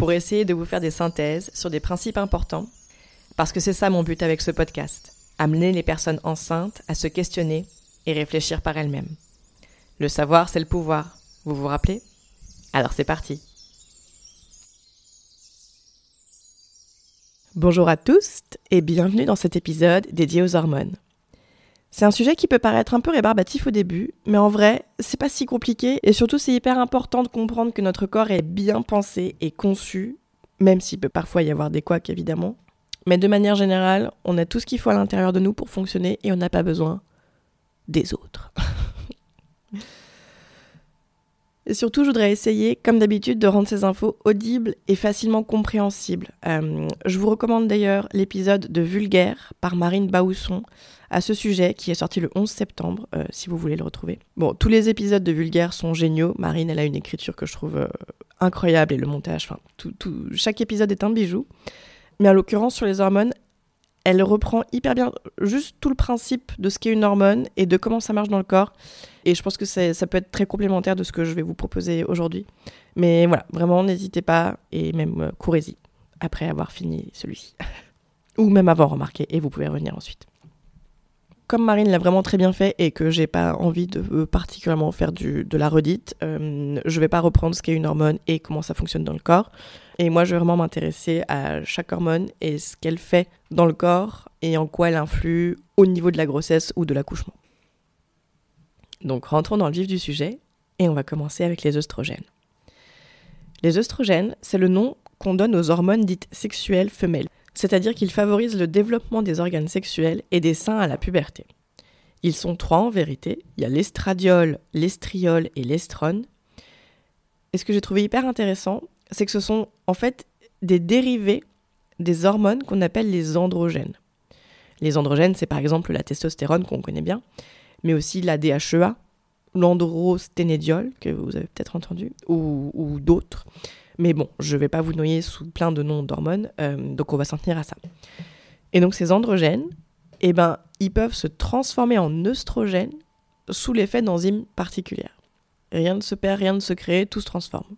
pour essayer de vous faire des synthèses sur des principes importants, parce que c'est ça mon but avec ce podcast, amener les personnes enceintes à se questionner et réfléchir par elles-mêmes. Le savoir, c'est le pouvoir, vous vous rappelez? Alors c'est parti. Bonjour à tous et bienvenue dans cet épisode dédié aux hormones. C'est un sujet qui peut paraître un peu rébarbatif au début, mais en vrai, c'est pas si compliqué et surtout c'est hyper important de comprendre que notre corps est bien pensé et conçu, même s'il peut parfois y avoir des couacs évidemment. Mais de manière générale, on a tout ce qu'il faut à l'intérieur de nous pour fonctionner et on n'a pas besoin des autres. Et surtout, je voudrais essayer, comme d'habitude, de rendre ces infos audibles et facilement compréhensibles. Euh, je vous recommande d'ailleurs l'épisode de Vulgaire par Marine Baousson à ce sujet qui est sorti le 11 septembre, euh, si vous voulez le retrouver. Bon, tous les épisodes de Vulgaire sont géniaux. Marine, elle a une écriture que je trouve euh, incroyable et le montage, enfin, tout, chaque épisode est un bijou. Mais en l'occurrence, sur les hormones, elle reprend hyper bien juste tout le principe de ce qu'est une hormone et de comment ça marche dans le corps. Et je pense que ça peut être très complémentaire de ce que je vais vous proposer aujourd'hui. Mais voilà, vraiment, n'hésitez pas et même euh, courez-y après avoir fini celui-ci. Ou même avant, remarquez, et vous pouvez revenir ensuite. Comme Marine l'a vraiment très bien fait et que j'ai pas envie de euh, particulièrement faire de la redite, euh, je vais pas reprendre ce qu'est une hormone et comment ça fonctionne dans le corps. Et moi, je vais vraiment m'intéresser à chaque hormone et ce qu'elle fait dans le corps et en quoi elle influe au niveau de la grossesse ou de l'accouchement. Donc rentrons dans le vif du sujet et on va commencer avec les œstrogènes. Les œstrogènes, c'est le nom qu'on donne aux hormones dites sexuelles femelles, c'est-à-dire qu'ils favorisent le développement des organes sexuels et des seins à la puberté. Ils sont trois en vérité, il y a l'estradiol, l'estriol et l'estrone. Et ce que j'ai trouvé hyper intéressant, c'est que ce sont en fait des dérivés des hormones qu'on appelle les androgènes. Les androgènes, c'est par exemple la testostérone qu'on connaît bien, mais aussi la DHEA, l'androsténédiol, que vous avez peut-être entendu, ou, d'autres. Mais bon, je ne vais pas vous noyer sous plein de noms d'hormones, euh, donc on va s'en tenir à ça. Et donc ces androgènes, eh ben, ils peuvent se transformer en œstrogènes sous l'effet d'enzymes particulières. Rien ne se perd, rien ne se crée, tout se transforme.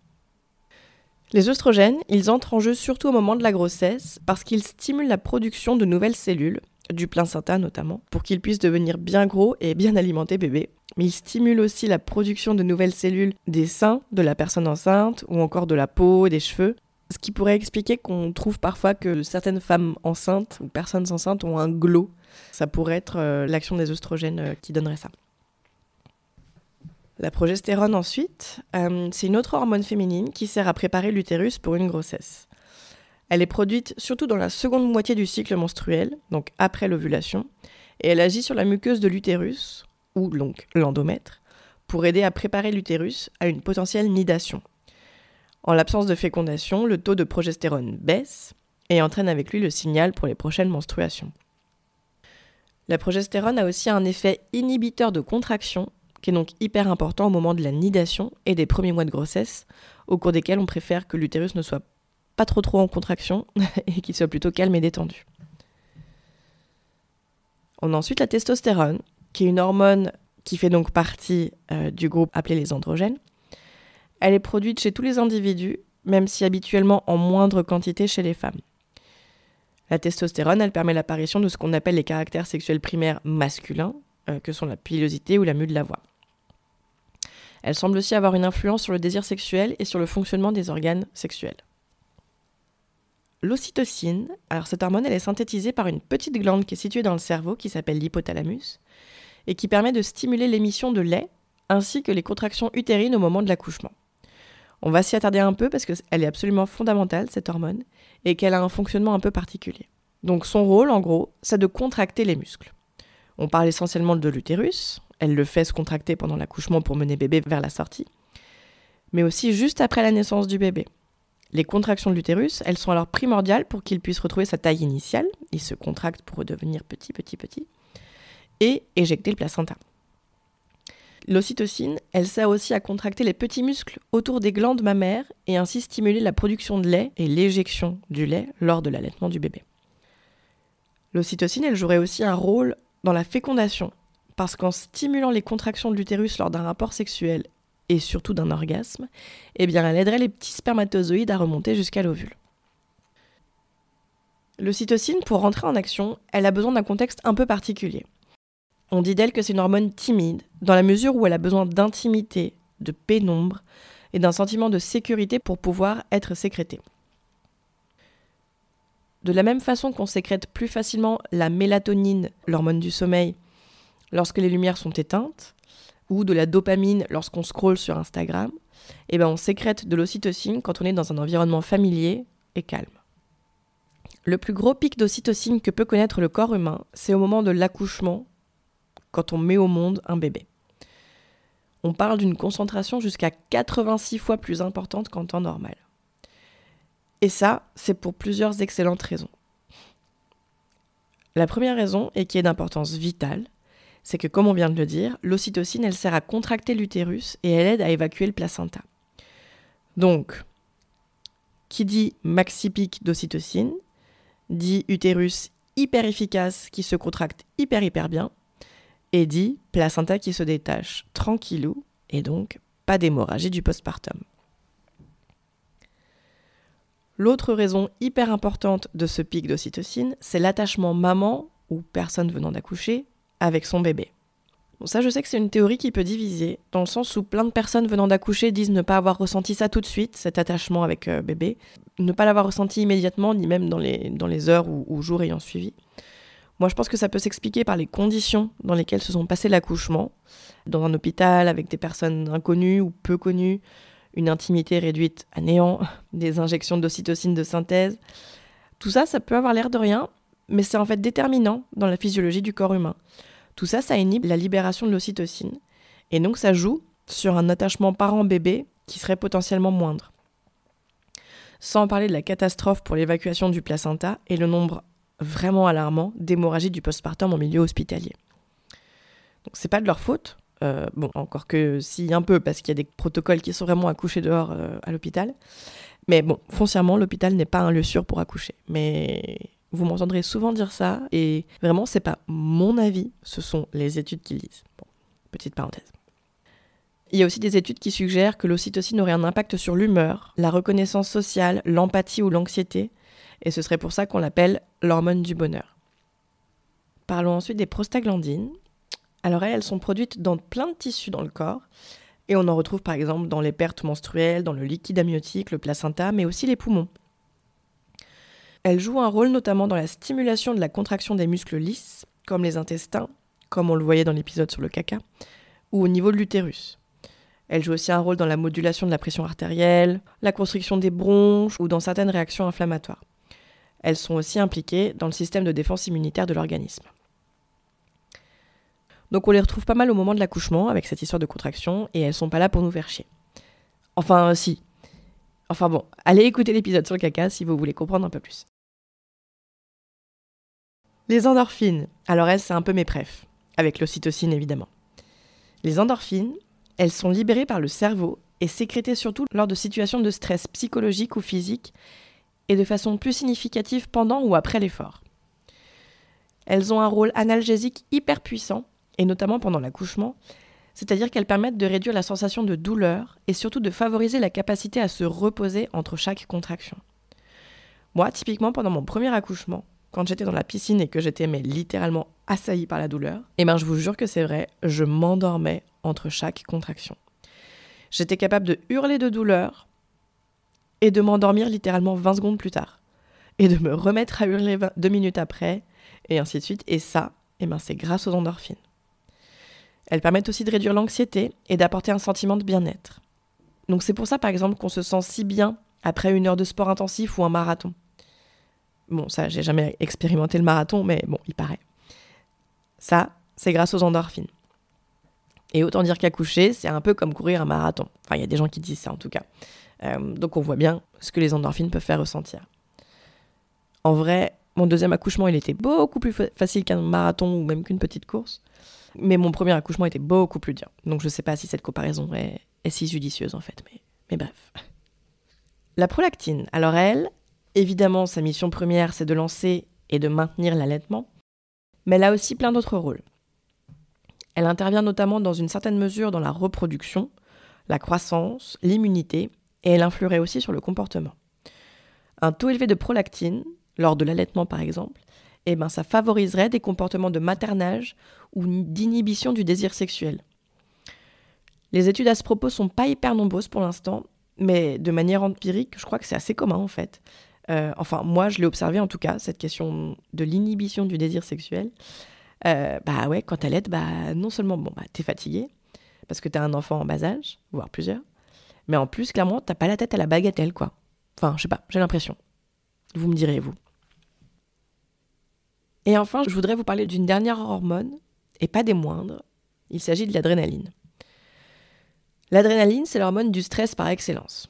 Les œstrogènes, ils entrent en jeu surtout au moment de la grossesse parce qu'ils stimulent la production de nouvelles cellules, du placenta notamment, pour qu'ils puissent devenir bien gros et bien alimenter bébé. Mais ils stimulent aussi la production de nouvelles cellules des seins de la personne enceinte ou encore de la peau, des cheveux. Ce qui pourrait expliquer qu'on trouve parfois que certaines femmes enceintes ou personnes enceintes ont un glow. Ça pourrait être euh, l'action des œstrogènes euh, qui donnerait ça. La progestérone ensuite, euh, c'est une autre hormone féminine qui sert à préparer l'utérus pour une grossesse. Elle est produite surtout dans la seconde moitié du cycle menstruel, donc après l'ovulation, et elle agit sur la muqueuse de l'utérus, ou donc l'endomètre, pour aider à préparer l'utérus à une potentielle nidation. En l'absence de fécondation, le taux de progestérone baisse et entraîne avec lui le signal pour les prochaines menstruations. La progestérone a aussi un effet inhibiteur de contraction qui est donc hyper important au moment de la nidation et des premiers mois de grossesse, au cours desquels on préfère que l'utérus ne soit pas trop trop en contraction et qu'il soit plutôt calme et détendu. On a ensuite la testostérone, qui est une hormone qui fait donc partie euh, du groupe appelé les androgènes. Elle est produite chez tous les individus, même si habituellement en moindre quantité chez les femmes. La testostérone, elle permet l'apparition de ce qu'on appelle les caractères sexuels primaires masculins, euh, que sont la pilosité ou la mue de la voix. Elle semble aussi avoir une influence sur le désir sexuel et sur le fonctionnement des organes sexuels. L'ocytocine, alors cette hormone, elle est synthétisée par une petite glande qui est située dans le cerveau qui s'appelle l'hypothalamus et qui permet de stimuler l'émission de lait ainsi que les contractions utérines au moment de l'accouchement. On va s'y attarder un peu parce qu'elle est absolument fondamentale, cette hormone, et qu'elle a un fonctionnement un peu particulier. Donc son rôle, en gros, c'est de contracter les muscles. On parle essentiellement de l'utérus, elle le fait se contracter pendant l'accouchement pour mener bébé vers la sortie, mais aussi juste après la naissance du bébé. Les contractions de l'utérus, elles sont alors primordiales pour qu'il puisse retrouver sa taille initiale, il se contracte pour redevenir petit, petit, petit, et éjecter le placenta. L'ocytocine, elle sert aussi à contracter les petits muscles autour des glandes mammaires et ainsi stimuler la production de lait et l'éjection du lait lors de l'allaitement du bébé. L'ocytocine, elle jouerait aussi un rôle dans la fécondation, parce qu'en stimulant les contractions de l'utérus lors d'un rapport sexuel et surtout d'un orgasme, eh bien elle aiderait les petits spermatozoïdes à remonter jusqu'à l'ovule. L'ocytocine, pour rentrer en action, elle a besoin d'un contexte un peu particulier. On dit d'elle que c'est une hormone timide, dans la mesure où elle a besoin d'intimité, de pénombre et d'un sentiment de sécurité pour pouvoir être sécrétée. De la même façon qu'on sécrète plus facilement la mélatonine, l'hormone du sommeil, lorsque les lumières sont éteintes, ou de la dopamine lorsqu'on scrolle sur Instagram, eh ben on sécrète de l'ocytocine quand on est dans un environnement familier et calme. Le plus gros pic d'ocytocine que peut connaître le corps humain, c'est au moment de l'accouchement quand on met au monde un bébé. On parle d'une concentration jusqu'à 86 fois plus importante qu'en temps normal. Et ça, c'est pour plusieurs excellentes raisons. La première raison, et qui est d'importance vitale, c'est que, comme on vient de le dire, l'ocytocine, elle sert à contracter l'utérus et elle aide à évacuer le placenta. Donc, qui dit maxi pic d'ocytocine, dit utérus hyper efficace qui se contracte hyper hyper bien, et dit placenta qui se détache tranquillou et donc pas d'hémorragie du postpartum. L'autre raison hyper importante de ce pic d'ocytocine, c'est l'attachement maman ou personne venant d'accoucher avec son bébé. Ça, je sais que c'est une théorie qui peut diviser, dans le sens où plein de personnes venant d'accoucher disent ne pas avoir ressenti ça tout de suite, cet attachement avec euh, bébé, ne pas l'avoir ressenti immédiatement, ni même dans les, dans les heures ou, ou jours ayant suivi. Moi, je pense que ça peut s'expliquer par les conditions dans lesquelles se sont passés l'accouchement, dans un hôpital avec des personnes inconnues ou peu connues, une intimité réduite à néant, des injections d'ocytocine de synthèse. Tout ça, ça peut avoir l'air de rien, mais c'est en fait déterminant dans la physiologie du corps humain. Tout ça, ça inhibe la libération de l'ocytocine, et donc ça joue sur un attachement parent-bébé qui serait potentiellement moindre. Sans parler de la catastrophe pour l'évacuation du placenta et le nombre vraiment alarmant d'hémorragie du postpartum en milieu hospitalier. Donc c'est pas de leur faute, euh, bon, encore que si un peu, parce qu'il y a des protocoles qui sont vraiment accouchés dehors euh, à l'hôpital. Mais bon, foncièrement, l'hôpital n'est pas un lieu sûr pour accoucher. Mais vous m'entendrez souvent dire ça, et vraiment, c'est pas mon avis, ce sont les études qui le disent. Bon, petite parenthèse. Il y a aussi des études qui suggèrent que l'ocytocine aurait un impact sur l'humeur, la reconnaissance sociale, l'empathie ou l'anxiété, et ce serait pour ça qu'on l'appelle l'hormone du bonheur. Parlons ensuite des prostaglandines. Alors elles, elles sont produites dans plein de tissus dans le corps, et on en retrouve par exemple dans les pertes menstruelles, dans le liquide amniotique, le placenta, mais aussi les poumons. Elles jouent un rôle notamment dans la stimulation de la contraction des muscles lisses, comme les intestins, comme on le voyait dans l'épisode sur le caca, ou au niveau de l'utérus. Elles jouent aussi un rôle dans la modulation de la pression artérielle, la constriction des bronches ou dans certaines réactions inflammatoires. Elles sont aussi impliquées dans le système de défense immunitaire de l'organisme. Donc on les retrouve pas mal au moment de l'accouchement avec cette histoire de contraction et elles sont pas là pour nous faire chier. Enfin si. Enfin bon, allez écouter l'épisode sur le caca si vous voulez comprendre un peu plus. Les endorphines. Alors elles, c'est un peu mes préfs, avec l'ocytocine évidemment. Les endorphines, elles sont libérées par le cerveau et sécrétées surtout lors de situations de stress psychologique ou physique et de façon plus significative pendant ou après l'effort. Elles ont un rôle analgésique hyper puissant, et notamment pendant l'accouchement, c'est-à-dire qu'elles permettent de réduire la sensation de douleur et surtout de favoriser la capacité à se reposer entre chaque contraction. Moi, typiquement, pendant mon premier accouchement, quand j'étais dans la piscine et que j'étais littéralement assaillie par la douleur, eh ben je vous jure que c'est vrai, je m'endormais entre chaque contraction. J'étais capable de hurler de douleur et de m'endormir littéralement 20 secondes plus tard. Et de me remettre à hurler deux minutes après, et ainsi de suite. Et ça, eh ben, c'est grâce aux endorphines. Elles permettent aussi de réduire l'anxiété et d'apporter un sentiment de bien-être. Donc c'est pour ça par exemple qu'on se sent si bien après une heure de sport intensif ou un marathon. Bon, ça, j'ai jamais expérimenté le marathon, mais bon, il paraît. Ça, c'est grâce aux endorphines. Et autant dire qu'accoucher, c'est un peu comme courir un marathon. Enfin, il y a des gens qui disent ça en tout cas. Euh, donc on voit bien ce que les endorphines peuvent faire ressentir. En vrai, mon deuxième accouchement, il était beaucoup plus facile qu'un marathon ou même qu'une petite course. Mais mon premier accouchement était beaucoup plus dur. Donc je ne sais pas si cette comparaison est, si judicieuse en fait. Mais, mais bref. La prolactine, alors elle, évidemment, sa mission première, c'est de lancer et de maintenir l'allaitement. Mais elle a aussi plein d'autres rôles. Elle intervient notamment dans une certaine mesure dans la reproduction, la croissance, l'immunité, et elle influerait aussi sur le comportement. Un taux élevé de prolactine, lors de l'allaitement par exemple, eh ben, ça favoriserait des comportements de maternage ou d'inhibition du désir sexuel. Les études à ce propos sont pas hyper nombreuses pour l'instant, mais de manière empirique, je crois que c'est assez commun en fait. Euh, enfin, moi, je l'ai observé en tout cas, cette question de l'inhibition du désir sexuel. Euh, bah ouais, quand elle est, bah non seulement bon, bah, t'es fatigué, parce que t'as un enfant en bas âge, voire plusieurs, mais en plus, clairement, t'as pas la tête à la bagatelle, quoi. Enfin, je sais pas, j'ai l'impression. Vous me direz, vous. Et enfin, je voudrais vous parler d'une dernière hormone, et pas des moindres. Il s'agit de l'adrénaline. L'adrénaline, c'est l'hormone du stress par excellence.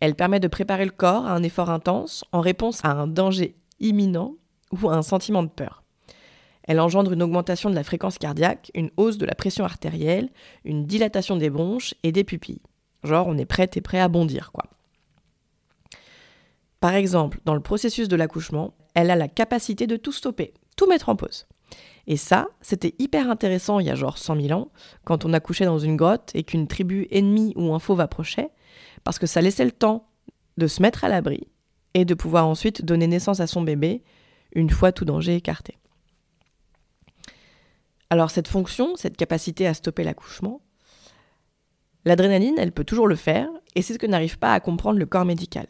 Elle permet de préparer le corps à un effort intense en réponse à un danger imminent ou à un sentiment de peur. Elle engendre une augmentation de la fréquence cardiaque, une hausse de la pression artérielle, une dilatation des bronches et des pupilles. Genre, on est prête et prêt à bondir, quoi. Par exemple, dans le processus de l'accouchement, elle a la capacité de tout stopper, tout mettre en pause. Et ça, c'était hyper intéressant il y a genre 100 000 ans, quand on accouchait dans une grotte et qu'une tribu ennemie ou un fauve approchait, parce que ça laissait le temps de se mettre à l'abri et de pouvoir ensuite donner naissance à son bébé une fois tout danger écarté. Alors cette fonction, cette capacité à stopper l'accouchement, l'adrénaline, elle peut toujours le faire, et c'est ce que n'arrive pas à comprendre le corps médical.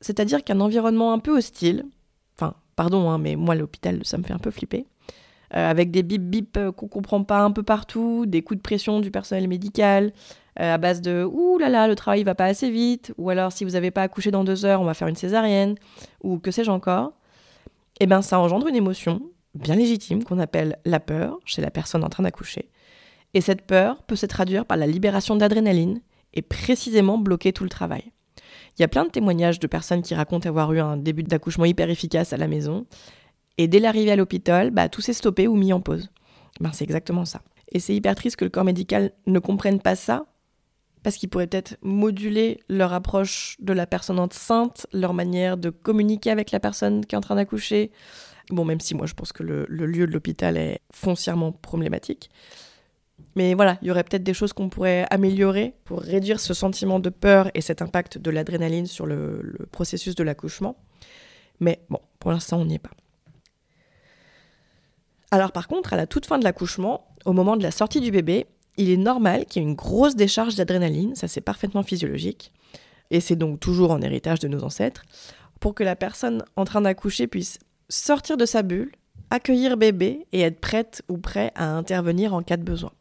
C'est-à-dire qu'un environnement un peu hostile, enfin, pardon, hein, mais moi l'hôpital, ça me fait un peu flipper, euh, avec des bip bip euh, qu'on comprend pas un peu partout, des coups de pression du personnel médical, euh, à base de ouh là là, le travail va pas assez vite, ou alors si vous n'avez pas accouché dans deux heures, on va faire une césarienne, ou que sais-je encore, eh ben ça engendre une émotion bien légitime qu'on appelle la peur chez la personne en train d'accoucher. Et cette peur peut se traduire par la libération d'adrénaline et précisément bloquer tout le travail. Il y a plein de témoignages de personnes qui racontent avoir eu un début d'accouchement hyper efficace à la maison. Et dès l'arrivée à l'hôpital, bah, tout s'est stoppé ou mis en pause. Ben, c'est exactement ça. Et c'est hyper triste que le corps médical ne comprenne pas ça, parce qu'il pourrait peut-être moduler leur approche de la personne enceinte, leur manière de communiquer avec la personne qui est en train d'accoucher, Bon, même si moi je pense que le, lieu de l'hôpital est foncièrement problématique. Mais voilà, il y aurait peut-être des choses qu'on pourrait améliorer pour réduire ce sentiment de peur et cet impact de l'adrénaline sur le processus de l'accouchement. Mais bon, pour l'instant, on n'y est pas. Alors par contre, à la toute fin de l'accouchement, au moment de la sortie du bébé, il est normal qu'il y ait une grosse décharge d'adrénaline, ça c'est parfaitement physiologique, et c'est donc toujours en héritage de nos ancêtres, pour que la personne en train d'accoucher puisse sortir de sa bulle, accueillir bébé et être prête ou prêt à intervenir en cas de besoin.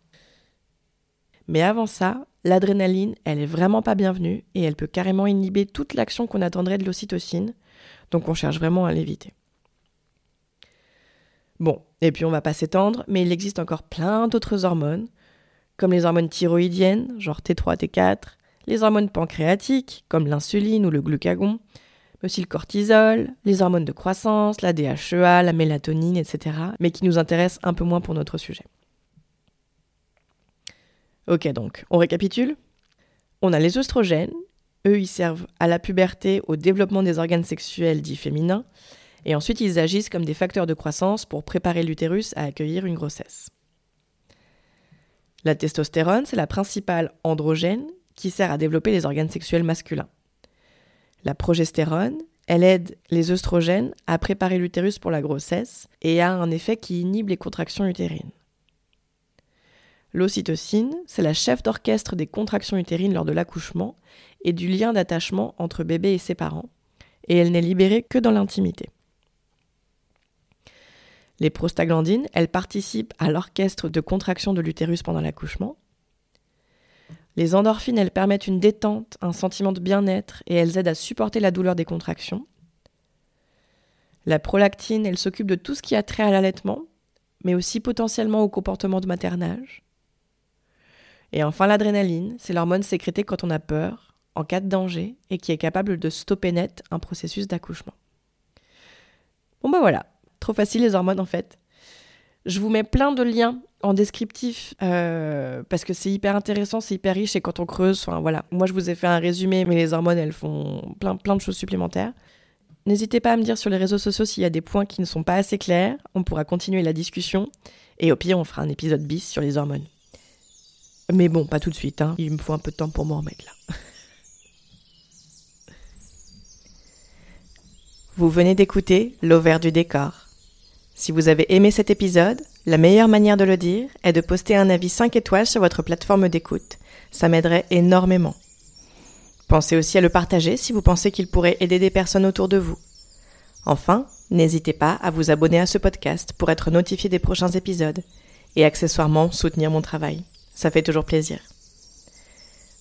Mais avant ça, l'adrénaline, elle est vraiment pas bienvenue et elle peut carrément inhiber toute l'action qu'on attendrait de l'ocytocine, donc on cherche vraiment à l'éviter. Bon, et puis on va pas s'étendre, mais il existe encore plein d'autres hormones, comme les hormones thyroïdiennes, genre T3, T4, les hormones pancréatiques, comme l'insuline ou le glucagon, aussi le cortisol, les hormones de croissance, la DHEA, la mélatonine, etc., mais qui nous intéressent un peu moins pour notre sujet. Ok, donc, on récapitule On a les oestrogènes, eux, ils servent à la puberté, au développement des organes sexuels dits féminins, et ensuite ils agissent comme des facteurs de croissance pour préparer l'utérus à accueillir une grossesse. La testostérone, c'est la principale androgène qui sert à développer les organes sexuels masculins. La progestérone, elle aide les œstrogènes à préparer l'utérus pour la grossesse et a un effet qui inhibe les contractions utérines. L'ocytocine, c'est la chef d'orchestre des contractions utérines lors de l'accouchement et du lien d'attachement entre bébé et ses parents, et elle n'est libérée que dans l'intimité. Les prostaglandines, elles participent à l'orchestre de contraction de l'utérus pendant l'accouchement, les endorphines, elles permettent une détente, un sentiment de bien-être et elles aident à supporter la douleur des contractions. La prolactine, elle s'occupe de tout ce qui a trait à l'allaitement, mais aussi potentiellement au comportement de maternage. Et enfin, l'adrénaline, c'est l'hormone sécrétée quand on a peur, en cas de danger et qui est capable de stopper net un processus d'accouchement. Bon bah voilà, trop facile les hormones en fait. Je vous mets plein de liens en descriptif euh, parce que c'est hyper intéressant, c'est hyper riche et quand on creuse, enfin voilà, moi je vous ai fait un résumé, mais les hormones elles font plein, plein de choses supplémentaires. N'hésitez pas à me dire sur les réseaux sociaux s'il y a des points qui ne sont pas assez clairs, on pourra continuer la discussion et au pire on fera un épisode bis sur les hormones. Mais bon, pas tout de suite, hein. il me faut un peu de temps pour m'en remettre là. Vous venez d'écouter L'Auvert du décor. Si vous avez aimé cet épisode, la meilleure manière de le dire est de poster un avis 5 étoiles sur votre plateforme d'écoute. Ça m'aiderait énormément. Pensez aussi à le partager si vous pensez qu'il pourrait aider des personnes autour de vous. Enfin, n'hésitez pas à vous abonner à ce podcast pour être notifié des prochains épisodes et accessoirement soutenir mon travail. Ça fait toujours plaisir.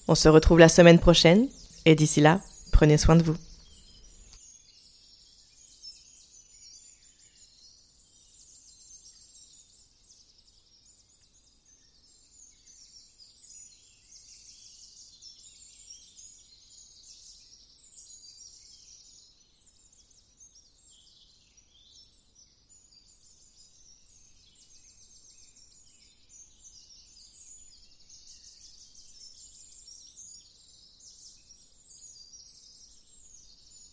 On se retrouve la semaine prochaine et d'ici là, prenez soin de vous.